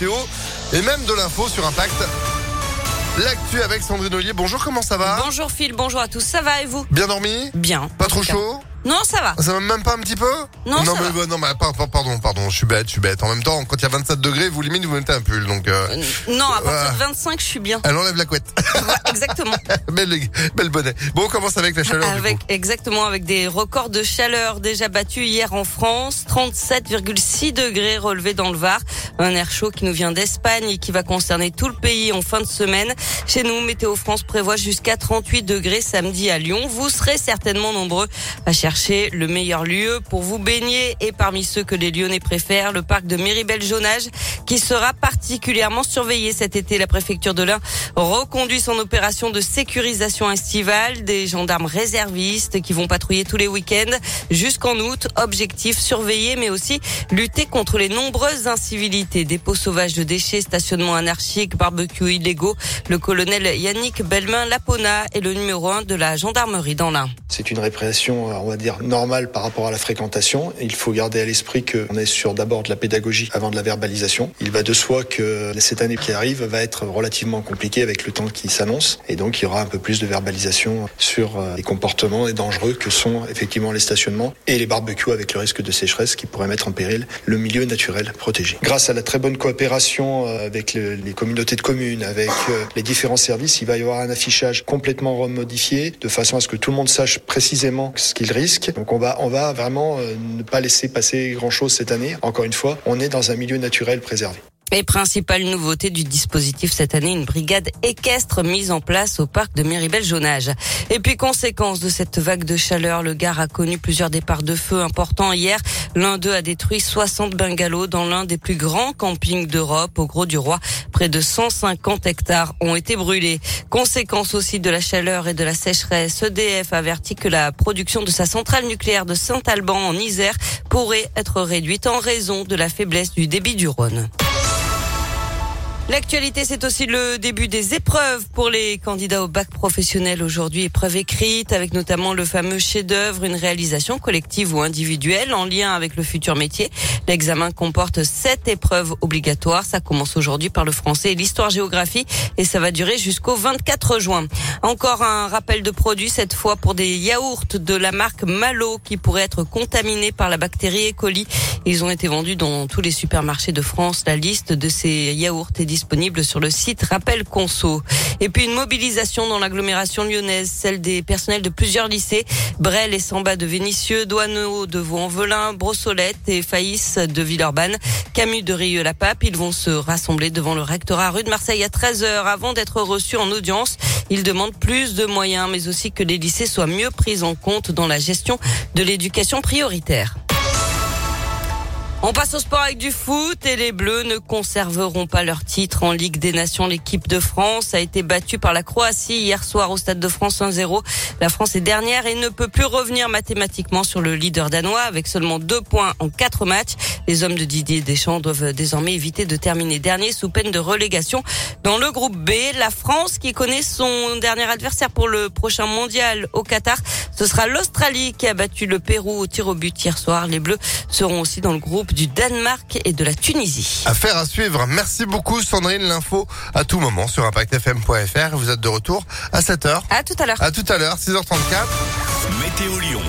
Et même de l'info sur Impact. L'actu avec Sandrine Ollier. Bonjour, comment ça va? Bonjour Phil, bonjour à tous, ça va et vous? Bien dormi? Bien. Pas trop chaud? Non, ça va. Ça va même pas un petit peu Non, ça mais, va. non, mais par- par- pardon, pardon, je suis bête, je suis bête. En même temps, quand il y a 27 degrés, vous limite vous mettez un pull, donc euh, Euh, Non, à partir de 25, je suis bien. elle enlève la couette. Ouais, exactement. belle, belle bonnet. Bon, on commence avec la chaleur du avec coup. exactement avec des records de chaleur déjà battus hier en France, 37,6 degrés relevés dans le Var, un air chaud qui nous vient d'Espagne et qui va concerner tout le pays en fin de semaine. Chez nous, Météo France prévoit jusqu'à 38 degrés samedi à Lyon. Vous serez certainement nombreux à chercher le meilleur lieu pour vous baigner et parmi ceux que les Lyonnais préfèrent, le parc de Méribel-Jonage qui sera particulièrement surveillé cet été. La préfecture de l'Ain reconduit son opération de sécurisation estivale. Des gendarmes réservistes qui vont patrouiller tous les week-ends jusqu'en août. Objectif surveiller mais aussi lutter contre les nombreuses incivilités. Dépôts sauvages de déchets, stationnement anarchique, barbecue illégaux. Le colonel Yannick Belmain-Lapona est le numéro un de la gendarmerie dans l'Ain. C'est une répression, on va dire, normale par rapport à la fréquentation. Il faut garder à l'esprit qu'on est sur d'abord de la pédagogie avant de la verbalisation. Il va de soi que cette année qui arrive va être relativement compliquée avec le temps qui s'annonce. Et donc, il y aura un peu plus de verbalisation sur euh, les comportements dangereux que sont effectivement les stationnements et les barbecues avec le risque de sécheresse qui pourrait mettre en péril le milieu naturel protégé. Grâce à la très bonne coopération euh, avec le- les communautés de communes, avec euh, les différents services, il va y avoir un affichage complètement remodifié de façon à ce que tout le monde sache précisément ce qu'il risque. Donc on va, on va vraiment euh, ne pas laisser passer grand chose cette année. Encore une fois, on est dans un milieu naturel préservé. Et principale nouveauté du dispositif cette année, une brigade équestre mise en place au parc de Méribel-Jonage. Et puis, conséquence de cette vague de chaleur, le Gard a connu plusieurs départs de feu importants hier. L'un d'eux a détruit 60 bungalows dans l'un des plus grands campings d'Europe, au Gros du Roi. Près de 150 hectares ont été brûlés. Conséquence aussi de la chaleur et de la sécheresse, EDF avertit que la production de sa centrale nucléaire de Saint-Alban en Isère pourrait être réduite en raison de la faiblesse du débit du Rhône. L'actualité, c'est aussi le début des épreuves pour les candidats au bac professionnel aujourd'hui. Épreuve écrite avec notamment le fameux chef-d'œuvre, une réalisation collective ou individuelle en lien avec le futur métier. L'examen comporte sept épreuves obligatoires. Ça commence aujourd'hui par le français et l'histoire-géographie et ça va durer jusqu'au 24 juin. Encore un rappel de produit, cette fois pour des yaourts de la marque Malo qui pourraient être contaminés par la bactérie E. coli. Ils ont été vendus dans tous les supermarchés de France. La liste de ces yaourts est disponible sur le site Rappel Conso. Et puis une mobilisation dans l'agglomération lyonnaise, celle des personnels de plusieurs lycées, Brel et Samba de Vénissieux, Douaneau de Vaux-en-Velin, Brossolette et Faïs de Villeurbanne, Camus de Rieux-la-Pape. Ils vont se rassembler devant le rectorat rue de Marseille à 13h avant d'être reçus en audience. Ils demandent plus de moyens, mais aussi que les lycées soient mieux pris en compte dans la gestion de l'éducation prioritaire. On passe au sport avec du foot et les Bleus ne conserveront pas leur titre en Ligue des Nations. L'équipe de France a été battue par la Croatie hier soir au Stade de France 1-0. La France est dernière et ne peut plus revenir mathématiquement sur le leader danois avec seulement deux points en quatre matchs. Les hommes de Didier Deschamps doivent désormais éviter de terminer dernier sous peine de relégation. Dans le groupe B, la France qui connaît son dernier adversaire pour le prochain mondial au Qatar, ce sera l'Australie qui a battu le Pérou au tir au but hier soir. Les Bleus seront aussi dans le groupe du Danemark et de la Tunisie. Affaire à suivre. Merci beaucoup Sandrine. L'info à tout moment sur impactfm.fr. Vous êtes de retour à 7h. À tout à l'heure. À tout à l'heure, 6h34. Météo Lyon.